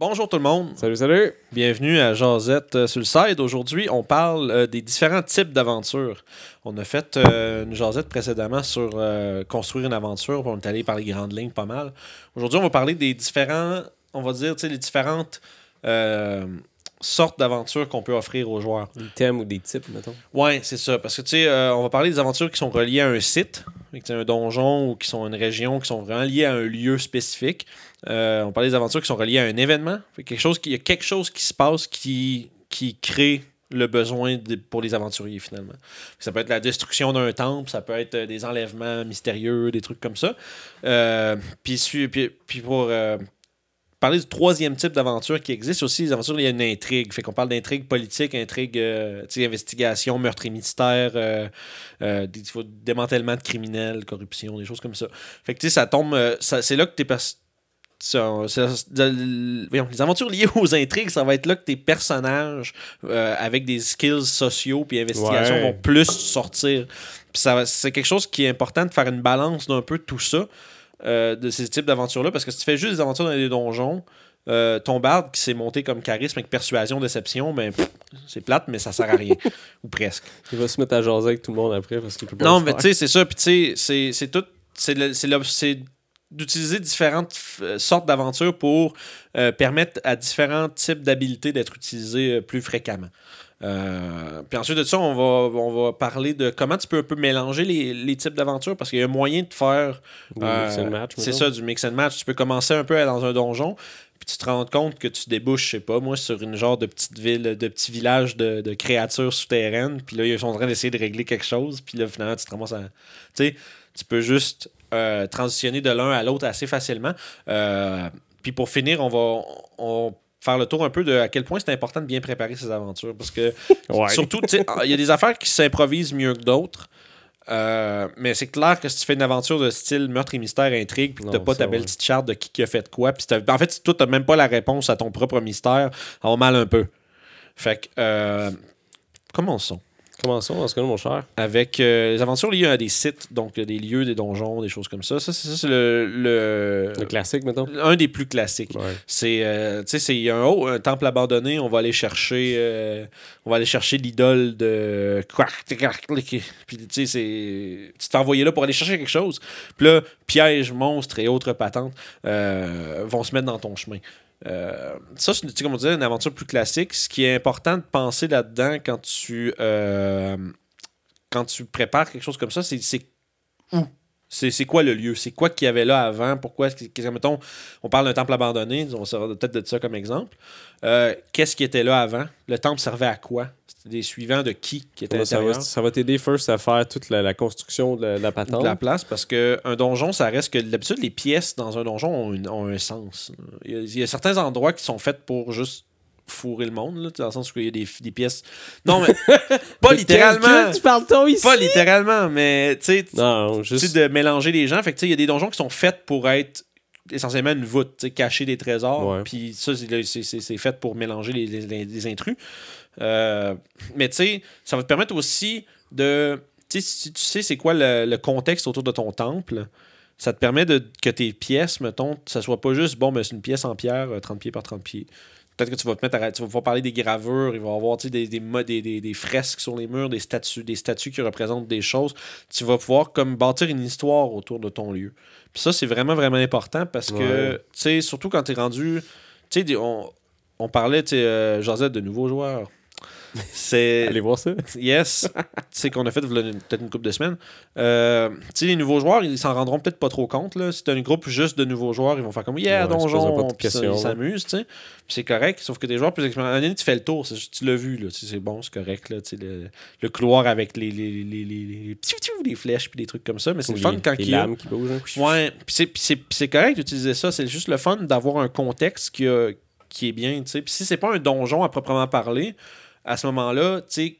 Bonjour tout le monde. Salut, salut. Bienvenue à Jazette euh, sur le side. Aujourd'hui, on parle euh, des différents types d'aventures. On a fait euh, une Jazette précédemment sur construire une aventure. On est allé par les grandes lignes pas mal. Aujourd'hui, on va parler des différents, on va dire, tu sais, les différentes sortes d'aventures qu'on peut offrir aux joueurs. Des thèmes ou des types, mettons. Ouais, c'est ça. Parce que, tu sais, euh, on va parler des aventures qui sont reliées à un site, un donjon ou qui sont une région, qui sont vraiment liées à un lieu spécifique. Euh, on va parler des aventures qui sont reliées à un événement. Fait quelque chose qui, il y a quelque chose qui se passe qui, qui crée le besoin de- pour les aventuriers, finalement. Ça peut être la destruction d'un temple, ça peut être euh, des enlèvements mystérieux, des trucs comme ça. Euh, puis, puis, puis pour euh, parler du troisième type d'aventure qui existe aussi, les aventures, il y a une intrigue. Fait qu'on parle d'intrigue politique, intrigue, euh, tu sais, investigation, meurtre et mystère, euh, euh, des, démantèlement de criminels, corruption, des choses comme ça. Fait que tu sais, ça tombe. euh, c'est là que tes pers- ça- ça- de- voyons, les aventures liées aux intrigues, ça va être là que tes personnages euh, avec des skills sociaux puis investigation Ouais. vont plus sortir. C'est quelque chose qui est important de faire une balance d'un peu tout ça, euh, de ces types d'aventures-là, parce que si tu fais juste des aventures dans des donjons, euh, ton barde qui s'est monté comme charisme avec persuasion, déception, ben c'est plate, mais ça sert à rien. Ou presque. Il va se mettre à jaser avec tout le monde après parce qu'il peut pas Non, mais tu sais, c'est ça. Puis tu sais, c'est- tout. C'est d'utiliser différentes f- sortes d'aventures pour euh, permettre à différents types d'habilités d'être utilisés euh, plus fréquemment. Euh, puis ensuite de ça, on va, on va parler de comment tu peux un peu mélanger les, les types d'aventures parce qu'il y a un moyen de faire euh, c'est ça, du mix and match. Tu peux commencer un peu dans un donjon, puis tu te rends compte que tu débouches, je sais pas, moi, sur une genre de petite ville, de petit village de, de créatures souterraines, puis là, ils sont en train d'essayer de régler quelque chose, puis là, finalement, tu te ramasses à. Tu sais, tu peux juste euh, transitionner de l'un à l'autre assez facilement. Puis pour finir, on va. On, faire le tour un peu de à quel point c'est important de bien préparer ses aventures parce que Ouais. Surtout, sais, il y a des affaires qui s'improvisent mieux que d'autres. Euh, mais c'est clair que si tu fais une aventure de style meurtre et mystère, intrigue, puis que t'as pas ta belle ouais. petite charte de qui, qui a fait quoi, puis en fait, si toi, t'as même pas la réponse à ton propre mystère, va mal un peu. Fait que, euh, commençons. Commençons dans ce cas-là, mon cher. Avec euh, les aventures liées à des sites, donc des lieux, des donjons, des choses comme ça. Ça, c'est ça, c'est le, le- Le classique, mettons. un des plus classiques. Ouais. C'est, euh, tu sais, c'est il y a un, oh, un temple abandonné, on va aller chercher, euh, on va aller chercher l'idole de, puis tu sais, c'est, tu t'es envoyé là pour aller chercher quelque chose. Puis là, pièges, monstres et autres patentes vont se mettre dans ton chemin. Euh, ça, c'est comme on une aventure plus classique. Ce qui est important de penser là-dedans quand tu, euh, prépares quelque chose comme ça, c'est, où? C'est, quoi le lieu? C'est quoi qu'il y avait là avant? Pourquoi? qu'est-ce que- on parle d'un temple abandonné, on sera peut-être de ça comme exemple. Euh, qu'est-ce qui était là avant? Le temple servait à quoi? Des suivants de qui qui étaient à Ça l'intérieur va, ça va t'aider first à faire toute la, la construction de la, patente. de la place parce que un donjon, ça reste que d'habitude, les pièces dans un donjon ont, une- ont un sens. Il y, a, il y a certains endroits qui sont faits pour juste fourrer le monde, là, dans le sens où il y a des, des pièces. Non, mais pas littéralement. Tu parles-toi ici? Pas littéralement, mais tu sais, juste. de mélanger les gens. Fait que, tu sais, il y a des donjons qui sont faits pour être essentiellement une voûte, cacher des trésors. Puis ça, c'est- fait pour mélanger les- les- les intrus. Euh, mais tu sais, ça va te permettre aussi de. Tu sais, si tu sais c'est quoi le, le contexte autour de ton temple, ça te permet de, que tes pièces, mettons, ça soit pas juste, bon, ben, c'est une pièce en pierre, euh, 30 pieds par 30 pieds. Peut-être que tu vas te mettre à, tu vas pouvoir parler des gravures, il va y avoir tu sais, des, des, des, des- des fresques sur les murs, des statues, des statues qui représentent des choses. Tu vas pouvoir comme bâtir une histoire autour de ton lieu. Puis ça, c'est vraiment, vraiment important parce que, tu sais, surtout quand tu es rendu. Tu sais, on, on parlait, tu sais, euh, Josette, de nouveaux joueurs. C'est. Allez voir ça. Yes. sais qu'on a fait peut-être une couple de semaines. Euh, tu sais, les nouveaux joueurs, ils s'en rendront peut-être pas trop compte. Là. Si t'as un groupe juste de nouveaux joueurs, ils vont faire comme Yeah, Ouais, donjon, puis ils s'amusent, tu sais. Puis c'est correct. Sauf que des joueurs plus expérimentés, tu fais le tour. c'est Tu l'as vu, là. C'est bon, c'est correct. Là, le, le couloir avec les, les, les, les, les, flèches puis des trucs comme ça. Mais c'est le fun quand il y a. qui bougent. hein. Ouais, puis c'est- c'est c'est correct d'utiliser ça. C'est juste le fun d'avoir un contexte qui, a- qui est bien. tu sais. Puis si c'est pas un donjon à proprement parler, à ce moment-là, tu sais,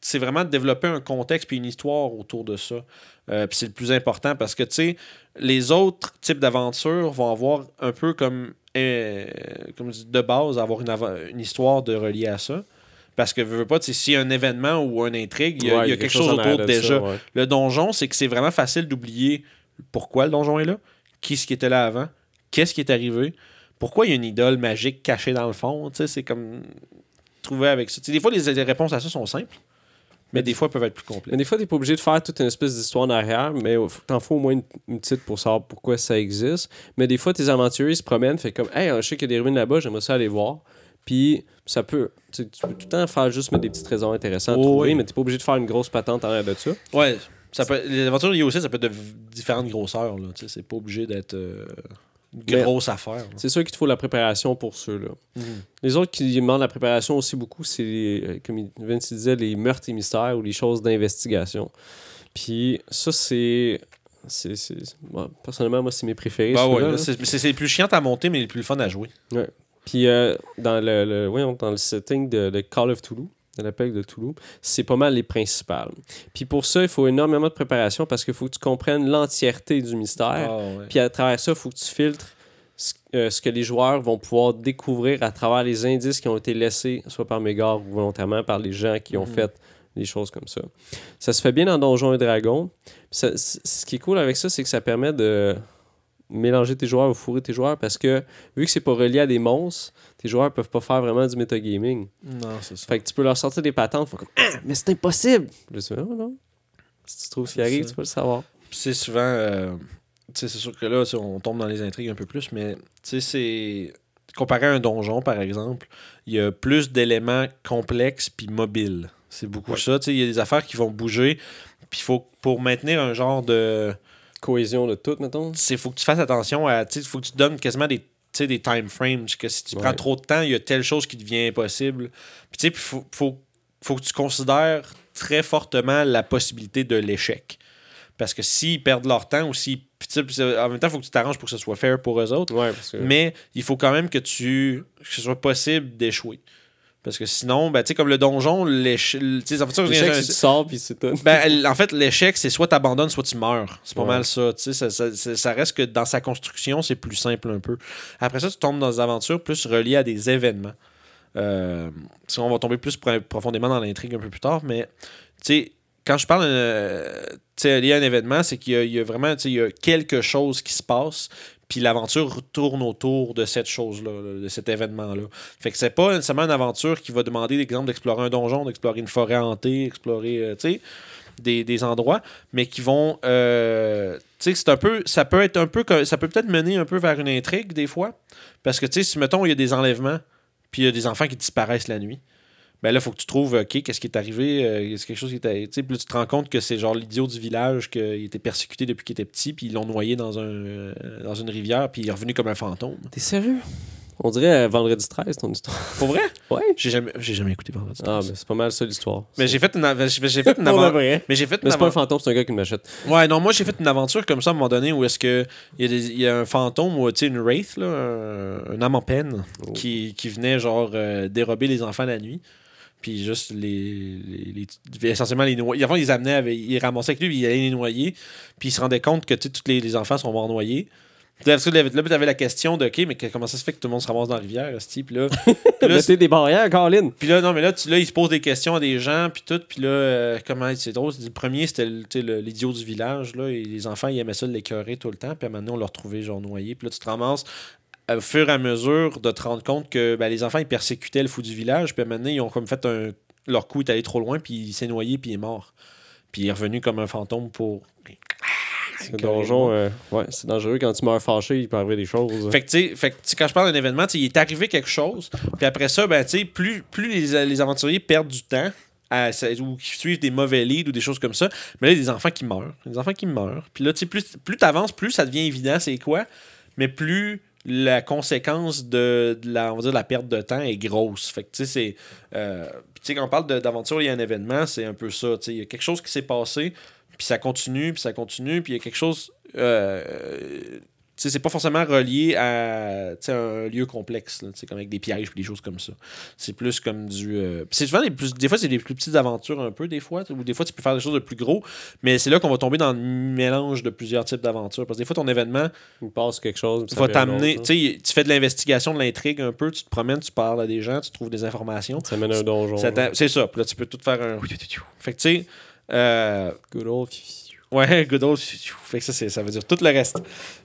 c'est vraiment de développer un contexte puis une histoire autour de ça. Euh, puis c'est le plus important parce que, tu sais, les autres types d'aventures vont avoir un peu comme, euh, comme de base, avoir une, histoire de relier à ça. Parce que, veux, veux pas, s'il y a un événement ou une intrigue, il y a, Ouais, il y a quelque chose autour de déjà. ça, ouais. Le donjon, c'est que c'est vraiment facile d'oublier pourquoi le donjon est là, qui ce qui était là avant, qu'est-ce qui est arrivé. pourquoi il y a une idole magique cachée dans le fond? Tu sais, c'est comme trouver avec ça. Tu des fois, les, les réponses à ça sont simples, mais des fois, elles peuvent être plus Mais complexes. des fois, t'es pas obligé de faire toute une espèce d'histoire en arrière, mais t'en faut au moins une, une petite pour savoir pourquoi ça existe. Mais des fois, tes aventuriers se promènent, fait comme, hey, je sais qu'il y a des ruines là-bas, j'aimerais ça aller voir. Puis ça peut, tu tu peux tout le temps faire juste mettre des petites raisons intéressantes à Oh, trouver, oui. mais t'es pas obligé de faire une grosse patente en arrière de ça. Ouais, ça peut, les aventures liées aussi, ça peut être de différentes grosseurs. Là, tu c'est pas obligé d'être euh, Mais- grosse affaire. C'est sûr qu'il te faut la préparation pour ceux-là. Mhm. Les autres qui demandent la préparation aussi beaucoup, c'est, euh, comme il- Vince disait, les meurtres et mystères ou les choses d'investigation. Puis ça, c'est. c'est, c'est- moi, personnellement, moi, c'est mes préférés. Bah ouais, c'est c'est- c'est les plus chiant à monter, mais les plus fun à jouer. Puis euh, dans, le, le- dans le setting de, de Call of Toulouse, de l'appel de Toulouse, c'est pas mal les principales. Puis pour ça, il faut énormément de préparation parce qu'il faut que tu comprennes l'entièreté du mystère. Ah, ouais. Puis à travers ça, il faut que tu filtres ce, euh, ce que les joueurs vont pouvoir découvrir à travers les indices qui ont été laissés, soit par Mégare ou volontairement par les gens qui ont Mhm. fait des choses comme ça. Ça se fait bien dans Donjons et Dragons. Ça- ce qui est cool avec ça, c'est que ça permet de mélanger tes joueurs ou fourrer tes joueurs parce que vu que c'est pas relié à des monstres, tes joueurs peuvent pas faire vraiment du metagaming. Non, c'est ça. Fait que tu peux leur sortir des patentes, font comme Ah, mais c'est impossible! Tu fais, Ah, non. Si tu trouves ce qui arrive, ça. tu peux le savoir. C'est souvent. euh, tu sais, c'est sûr que là, sais, on tombe dans les intrigues un peu plus, mais tu sais, c'est. Comparé à un donjon, par exemple, il y a plus d'éléments complexes puis mobiles. C'est beaucoup Ouais. ça. Tu sais, il y a des affaires qui vont bouger. Puis faut, pour maintenir un genre de. Cohésion de tout, mettons. Il faut que tu fasses attention à. Tu sais, faut que tu donnes quasiment des. des time frames, que si tu Ouais. prends trop de temps, il y a telle chose qui devient impossible. Puis tu sais, faut, faut, faut que tu considères très fortement la possibilité de l'échec. Parce que s'ils perdent leur temps ou s'ils. c'est- en même temps, il faut que tu t'arranges pour que ce soit fair pour eux autres. Ouais, parce que. Mais il faut quand même que tu. que ce soit possible d'échouer. Parce que sinon, ben, tu sais, comme le donjon, l'échec. Tu L'échec, sors, puis c'est tout. ben, en fait, l'échec, c'est soit tu abandonnes, soit tu meurs. C'est pas Ouais. mal ça. Tu sais, ça, ça, ça- reste que dans sa construction, c'est plus simple un peu. Après ça, tu tombes dans des aventures plus reliées à des événements. Euh, on va tomber plus pro- profondément dans l'intrigue un peu plus tard, mais tu sais, quand je parle euh, lié à un événement, c'est qu'il y, y a vraiment tu sais, il y a quelque chose qui se passe, puis l'aventure tourne autour de cette chose-là, là, de cet événement-là. Fait que c'est pas nécessairement une aventure qui va demander, exemple, d'explorer un donjon, d'explorer une forêt hantée, explorer, euh, tu sais, des, endroits, mais qui vont, euh, tu sais, c'est un peu, ça peut être un peu, ça peut peut-être mener un peu vers une intrigue des fois, parce que tu sais, si mettons il y a des enlèvements, puis il y a des enfants qui disparaissent la nuit. Ben là, il faut que tu trouves, OK, qu'est-ce qui est arrivé? euh, Est-ce quelque chose qui est arrivé? Tu sais, puis là, tu te rends compte que c'est genre l'idiot du village, qu'il était persécuté depuis qu'il était petit, puis ils l'ont noyé dans, un, euh, dans une rivière, puis il est revenu comme un fantôme. T'es sérieux? On dirait euh, Vendredi 13, ton histoire. Pour vrai? Ouais. J'ai jamais, j'ai jamais écouté Vendredi Ah, 13. ben c'est pas mal ça l'histoire. Mais j'ai fait une, j'ai fait aventure. vrai. Mais j'ai fait une Mais c'est pas un fantôme, c'est un gars qui m'achète. Ouais, non, moi j'ai fait une aventure comme ça à un moment donné où est-ce que il y, a des- il y a un fantôme ou tu sais une wraith là, un, un âme en peine Oh. qui, qui venait genre euh, dérober les enfants la nuit. Puis juste les, les, les- essentiellement les noyer. Avant, ils les amenaient, avec, ils les ramassaient avec lui, puis ils allaient les noyer. Puis ils se rendaient compte que tous les, les enfants sont morts noyés. Là, tu avais la question de OK, mais comment ça se fait que tout le monde se ramasse dans la rivière, ce Puis là, Mettez des barrières, Colin. puis là, non, mais là, tu, là, ils se posent des questions à des gens, puis tout. Puis là, euh, comment c'est drôle. Le premier, c'était l'idiot du village. Là, et les enfants, ils aimaient ça l'écœurer tout le temps. Puis maintenant, on l'a retrouvé genre noyé. Puis là, tu te ramasses au fur et à mesure de te rendre compte que ben, les enfants, ils persécutaient le fou du village. Puis maintenant, ils ont comme fait un. Leur coup est allé trop loin, puis il s'est noyé, puis il est mort. Puis il est revenu comme un fantôme pour. Ce donjon, euh, ouais, c'est dangereux. Quand tu meurs fâché, il peut arriver des choses. Fait que, tu sais, quand je parle d'un événement, il est arrivé quelque chose, puis après ça, ben, tu sais, plus, plus les, les aventuriers perdent du temps, à- ou qui suivent des mauvais leads ou des choses comme ça, mais là, il y a des enfants qui meurent. Des enfants qui meurent. Puis là, tu sais, plus, plus tu avances, plus ça devient évident c'est quoi, mais plus la conséquence de, la, on va dire, la perte de temps est grosse. Fait que, tu sais, c'est. euh, quand on parle d'aventure, il y a un événement, c'est un peu ça. Il y a quelque chose qui s'est passé, puis ça continue, puis ça continue, puis il y a quelque chose. euh, c'est pas forcément relié à un lieu complexe, là, comme avec des pièges et des choses comme ça. C'est plus comme du. euh, c'est souvent des plus. Des fois, c'est des plus petites aventures un peu, des fois, ou des fois, tu peux faire des choses de plus gros, mais c'est là qu'on va tomber dans le mélange de plusieurs types d'aventures. Parce que des fois, ton événement Il passe quelque chose. va t'amener. Tu fais de l'investigation, de l'intrigue un peu, tu te promènes, tu parles à des gens, tu trouves des informations. Ça mène à un donjon. C'est ça. Puis là, tu peux tout faire un. Fait que tu sais. euh, Good old. Ouais, good old. Fait que ça, veut dire tout le reste.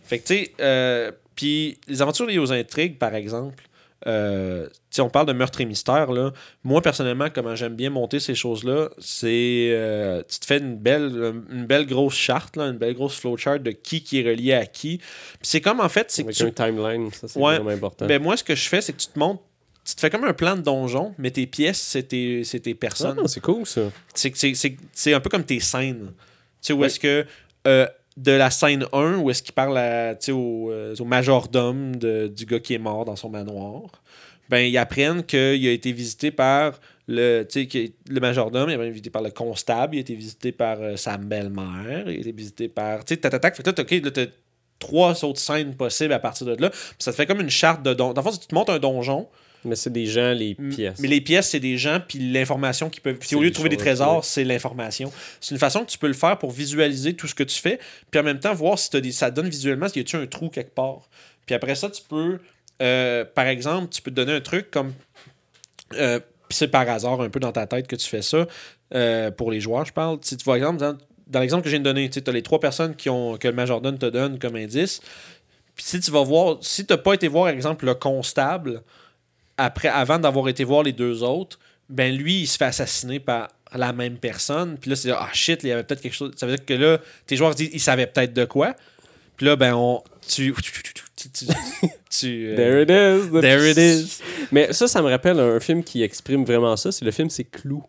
Fait que, tu sais, euh, Puis les aventures liées aux intrigues, par exemple, euh, si on parle de meurtre et mystère, là, moi personnellement, comment j'aime bien monter ces choses-là, c'est euh, tu te fais une belle, une belle grosse charte, là, une belle grosse flowchart de qui qui est relié à qui. Puis c'est comme en fait, c'est que tu- un timeline, ça c'est Ouais, vraiment important. ben, moi ce que je fais, c'est que tu te montes, tu te fais comme un plan de donjon, mais tes pièces, c'est tes, c'est tes personnes. Ah, c'est cool ça. C'est que c'est- c'est- c'est un peu comme tes scènes. Tu sais, où est-ce que euh, de la scène 1, où est-ce qu'il parle euh, au majordome du gars qui est mort dans son manoir, ben ils apprennent qu'il a été visité par le, le majordome, il a été visité par le constable, il a été visité par euh, sa belle-mère, il a été visité par. Tu sais, tatatac. Fait que là, t'as- trois autres scènes possibles à partir de là. Ça te fait comme une charte de donjon. Dans le fond, tu te montes un donjon, Mais c'est des gens, les pièces. Mais les pièces, c'est des gens, puis l'information qu'ils peuvent. Puis au lieu de trouver des trésors, c'est l'information. C'est une façon que tu peux le faire pour visualiser tout ce que tu fais, puis en même temps voir si t'as des... ça donne visuellement s'il y a un trou quelque part. Puis après ça, tu peux, euh, par exemple, tu peux te donner un truc comme. euh, puis c'est par hasard un peu dans ta tête que tu fais ça. euh, pour les joueurs, je parle. Si tu vois, exemple, dans, dans l'exemple que je viens de donner, tu as les trois personnes qui ont, que le majordome te donne comme indice. Puis si tu vas voir, si tu n'as pas été voir, par exemple, le constable, après, avant d'avoir été voir les deux autres, ben lui, il se fait assassiner par la même personne. Puis là, c'est ah shit, il y avait peut-être quelque chose. Ça veut dire que là, tes joueurs disent, ils savaient peut-être de quoi. Puis là, ben on. Tu. Tu. tu, tu, euh, There it is. the- there it is. Mais ça, ça me rappelle un film qui exprime vraiment ça. C'est le film, c'est Clou.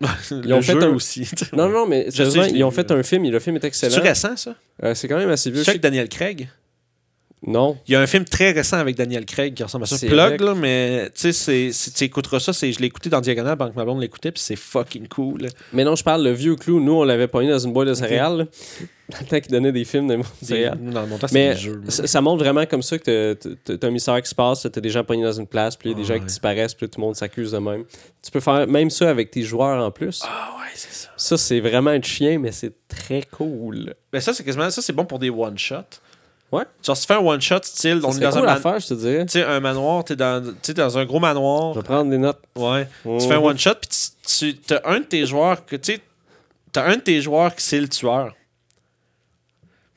Ils ont ont fait fait un- aussi. Non, non, mais sérieusement, ils ont fait un film. et Le film est excellent. C'est récent, ça? Euh, c'est quand même assez vieux. C'est avec Daniel Craig? Non? Il y a un film très récent avec Daniel Craig qui ressemble à ça. C'est Plug, là, mais tu sais, tu écouteras ça. c'est- Je l'ai écouté dans Diagonal pendant que ma blonde l'écoutait, puis c'est fucking cool. Mais non, je parle le vieux Clou. Nous, on l'avait pogné dans une boîte de céréales. Dans le temps qu'il donnait des films de céréales. Dans mon temps, Mais des jeux. ça, ça montre vraiment comme ça que t'as- un mystère qui se passe, t'as des gens pognés dans une place, puis il y a des gens Ouais. qui disparaissent, puis tout le monde s'accuse de même. Tu peux faire même ça avec tes joueurs en plus. Ah ouais, c'est ça. Ça, c'est vraiment un chien, mais c'est très cool. Ben ça, c'est quasiment ça, c'est bon pour des one-shots. Ouais. Genre, si tu fais un one-shot style, on est dans cool un, à man- faire, je te dirais. tu sais, un manoir, t'es dans, dans un gros manoir. Je vais prendre des notes. Ouais. Tu fais un one-shot, puis tu, tu as un de tes joueurs que, tu sais, t'as un de tes joueurs qui c'est le tueur.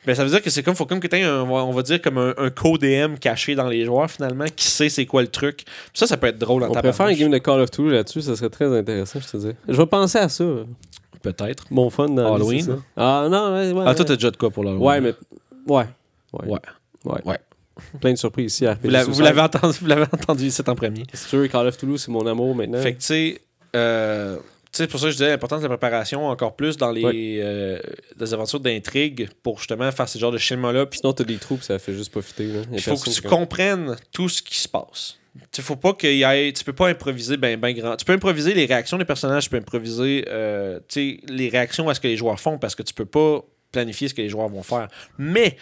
Ben, ça veut dire que c'est comme, faut comme que tu un, on va dire, comme un, un co-DM caché dans les joueurs, finalement, qui sait c'est quoi le truc. Puis ça, ça peut être drôle en On pourrait faire un game de Call of Duty là-dessus, ça serait très intéressant, je te dis. Je vais penser à ça. Peut-être. Mon fun dans Halloween? Ah non, ouais, ouais. Ah, toi, t'as déjà de quoi pour l'Halloween? Ouais, mais. Ouais. Ouais. Ouais. Ouais. Ouais. Plein de surprises ici à Vous l'avez- vous l'avez entendu, vous l'avez entendu ici en premier. C'est sûr, Call of Toulouse, c'est mon amour maintenant. Fait que, tu sais, euh, sais, pour ça que je disais l'importance de la préparation encore plus dans les, Ouais. euh, des aventures d'intrigue pour justement faire ce genre de schéma-là. Sinon, t'as des trous, ça fait juste profiter. Il faut que tu comprennes tout ce qui se passe. Tu faut pas qu'il y ait. Tu peux pas improviser ben, ben grand. Tu peux improviser les réactions des personnages, tu peux improviser euh, les réactions à ce que les joueurs font parce que tu peux pas planifier ce que les joueurs vont faire. Mais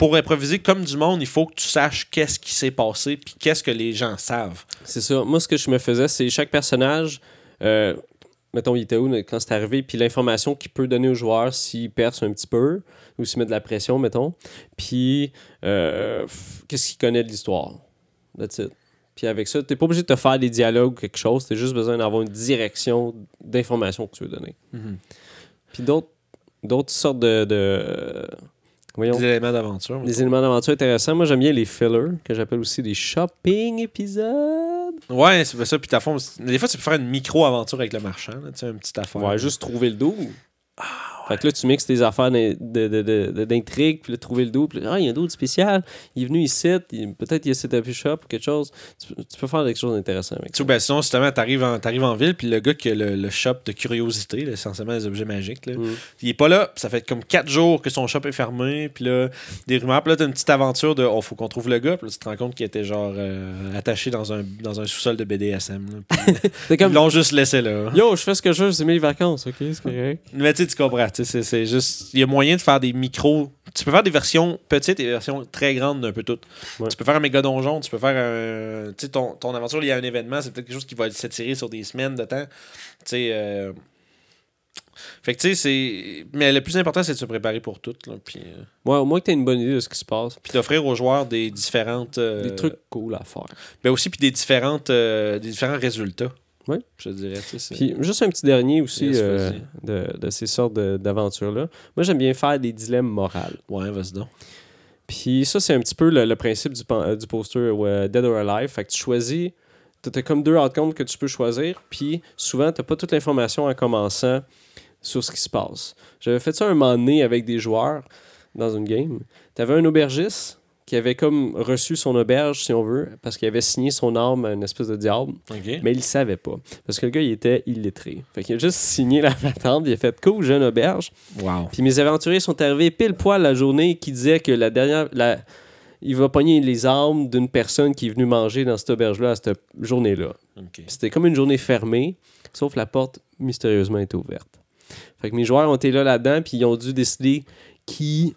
pour improviser comme du monde, il faut que tu saches qu'est-ce qui s'est passé puis qu'est-ce que les gens savent. C'est ça. Moi, ce que je me faisais, c'est chaque personnage, euh, mettons, il était où quand c'est arrivé, puis l'information qu'il peut donner aux joueurs s'il perce un petit peu ou s'il met de la pression, mettons. Puis, euh, qu'est-ce qu'il connaît de l'histoire. That's it. Puis avec ça, t'es pas obligé de te faire des dialogues ou quelque chose, t'as juste besoin d'avoir une direction d'information que tu veux donner. Puis d'autres, d'autres sortes de, de- voyons, Des éléments d'aventure. des éléments d'aventure intéressants. Moi, j'aime bien les fillers, que j'appelle aussi des shopping épisodes. Ouais, c'est ça. Puis t'as fond, des fois, tu peux faire une micro-aventure avec le marchand. là, Tu sais, une petite affaire. Ouais, juste trouver le dos. Fait que là, tu mixes tes affaires d'intrigue, puis là, trouver le là, ah, il y a un dos spécial, il est venu ici, peut-être il a cet affiche shop ou quelque chose. Tu, peux- tu peux faire quelque chose d'intéressant avec ça. ben, sinon, justement, t'arrives en, t'arrives en ville, puis le gars qui a le, le shop de curiosité, là, essentiellement des objets magiques, là, Mm. il est pas là. Ça fait comme 4 jours que son shop est fermé, puis là, des rumeurs. Puis là, t'as une petite aventure de oh, faut qu'on trouve le gars, puis là, tu te rends compte qu'il était genre euh, attaché dans un, dans un sous-sol de BDSM. là. Puis T'es Ils l'ont juste laissé là. yo, je fais ce que je veux, c'est mes vacances, ok, c'est correct. Mais tu sais, tu comprends. Tu C'est c'est juste. Il y a moyen de faire des micros. Tu peux faire des versions petites et des versions très grandes d'un peu toutes. Ouais. Tu peux faire un méga donjon, tu peux faire un. Tu sais, ton, ton aventure liée à un événement, c'est peut-être quelque chose qui va s'étirer sur des semaines de temps. Tu sais. euh, Fait que tu sais, c'est. Mais le plus important, c'est de se préparer pour tout. Là, puis euh, Ouais, au moins que t'as une bonne idée de ce qui se passe. puis d'offrir aux joueurs des différentes. euh, Des trucs cool à faire. Ben aussi, puis des, différentes, des différents résultats. Je dirais. tu sais, Puis juste un petit dernier aussi Yes, euh, de, de ces sortes d'aventures-là. Moi, j'aime bien faire des dilemmes moraux. Ouais, vas-y donc. Puis ça, c'est un petit peu le, le principe du, euh, du poster euh, Dead or Alive. Fait que tu choisis, tu as comme deux outcomes que tu peux choisir, puis souvent, tu pas toute l'information en commençant sur ce qui se passe. J'avais fait ça un moment donné avec des joueurs dans une game. Tu avais un aubergiste qui avait comme reçu son auberge, si on veut, parce qu'il avait signé son arme à une espèce de diable, mais il le savait pas. Parce que le gars, il était illettré. Fait qu'il a juste signé la patente, il a fait « Cool, j'ai une auberge ». Wow. Puis mes aventuriers sont arrivés pile poil la journée qui disait que la dernière. La, il va pogner les armes d'une personne qui est venue manger dans cette auberge-là à cette journée-là. C'était comme une journée fermée, sauf la porte mystérieusement était ouverte. Fait que mes joueurs ont été là là-dedans, puis ils ont dû décider qui,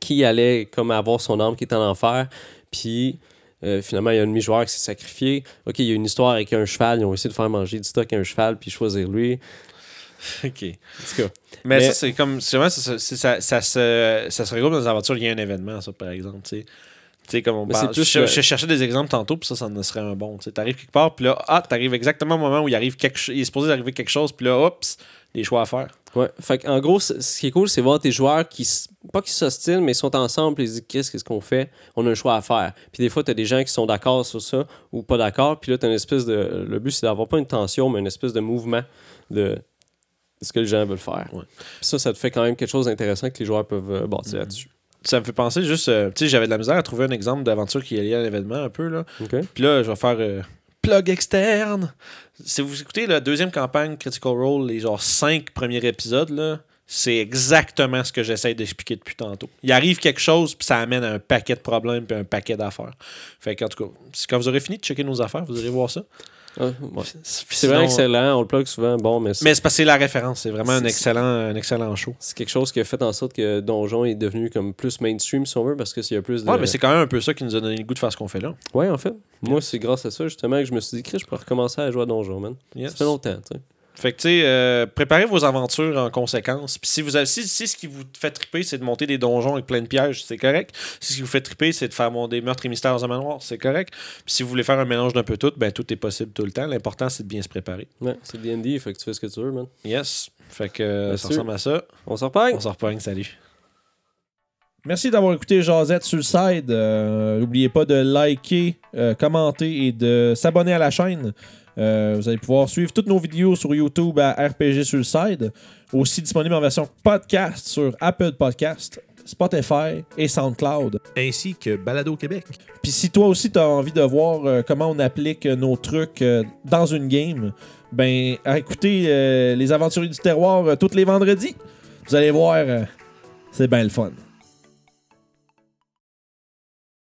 qui allait comme avoir son arme qui est en enfer. Puis euh, finalement, il y a un demi-joueur qui s'est sacrifié. OK, il y a une histoire avec un cheval. Ils ont essayé de faire manger du stock à un cheval, puis choisir lui. OK. En tout cas, Mais, Mais- ça, c'est comme. Ça, ça, ça, se, ça se regroupe dans les aventures. Il y a un événement, ça, par exemple. Tu sais. Comme on parle. plus je, cherchais des exemples tantôt, puis ça, ça en serait un bon. Tu arrives quelque part, puis là, ah, t'arrives exactement au moment où il arrive quelque. Il est supposé arriver quelque chose, puis là, oups, des choix à faire. Ouais, fait en gros, ce qui est cool, c'est voir tes joueurs qui, pas qui s'ostinent, mais ils sont ensemble, puis ils se disent qu'est-ce qu'est-ce qu'on fait, on a un choix à faire. Puis des fois, tu as des gens qui sont d'accord sur ça ou pas d'accord, puis là, tu une espèce de. Le but, c'est d'avoir pas une tension, mais une espèce de mouvement de ce que les gens veulent faire. Ouais. Puis ça, ça te fait quand même quelque chose d'intéressant que les joueurs peuvent euh, bâtir Mhm. là-dessus. Ça me fait penser juste. euh, tu sais, j'avais de la misère à trouver un exemple d'aventure qui est lié à l'événement un peu, là. Puis là, je vais faire euh, externe. Si vous écoutez la deuxième campagne Critical Role, les genre cinq premiers épisodes, là, c'est exactement ce que j'essaie d'expliquer depuis tantôt. Il arrive quelque chose, puis ça amène à un paquet de problèmes, puis un paquet d'affaires. Fait qu'en tout cas, quand vous aurez fini de checker nos affaires, vous irez voir ça. Ah, ouais. C'est vraiment excellent, on le plug souvent, bon, mais c'est Mais c'est parce que c'est la référence. C'est vraiment un excellent, un excellent show. c'est quelque chose qui a fait en sorte que Donjon est devenu comme plus mainstream, si on veut, parce qu'il y a plus de. Ouais, mais c'est quand même un peu ça qui nous a donné le goût de faire ce qu'on fait là. Ouais, en fait. Moi, c'est grâce à ça, justement, que je me suis dit, Chris, je pourrais recommencer à jouer à Donjon, man. Yes. Ça fait longtemps, tu sais. Fait que, tu sais, euh, préparez vos aventures en conséquence. Puis si vous avez, si, si ce qui vous fait triper, c'est de monter des donjons avec plein de pièges, c'est correct. Si ce qui vous fait triper, c'est de faire mon, des meurtres et mystères dans un manoir, c'est correct. Puis si vous voulez faire un mélange d'un peu tout, ben tout est possible tout le temps. L'important, c'est de bien se préparer. Ouais, c'est D&D, fait que tu fais ce que tu veux, man. Yes. Fait que euh, ça sûr. ressemble à ça. On s'en reparle? On s'en reprend. Salut. Merci d'avoir écouté Jazette sur le side. Euh, N'oubliez pas de liker, euh, commenter et de s'abonner à la chaîne. Euh, vous allez pouvoir suivre toutes nos vidéos sur YouTube à RPG sur le side. Aussi disponible en version podcast sur Apple Podcast, Spotify et SoundCloud. ainsi que Balado Québec. Puis si toi aussi tu as envie de voir euh, comment on applique euh, nos trucs dans une game, ben écoutez euh, les aventuriers du terroir tous les vendredis. Vous allez voir, c'est bien le fun.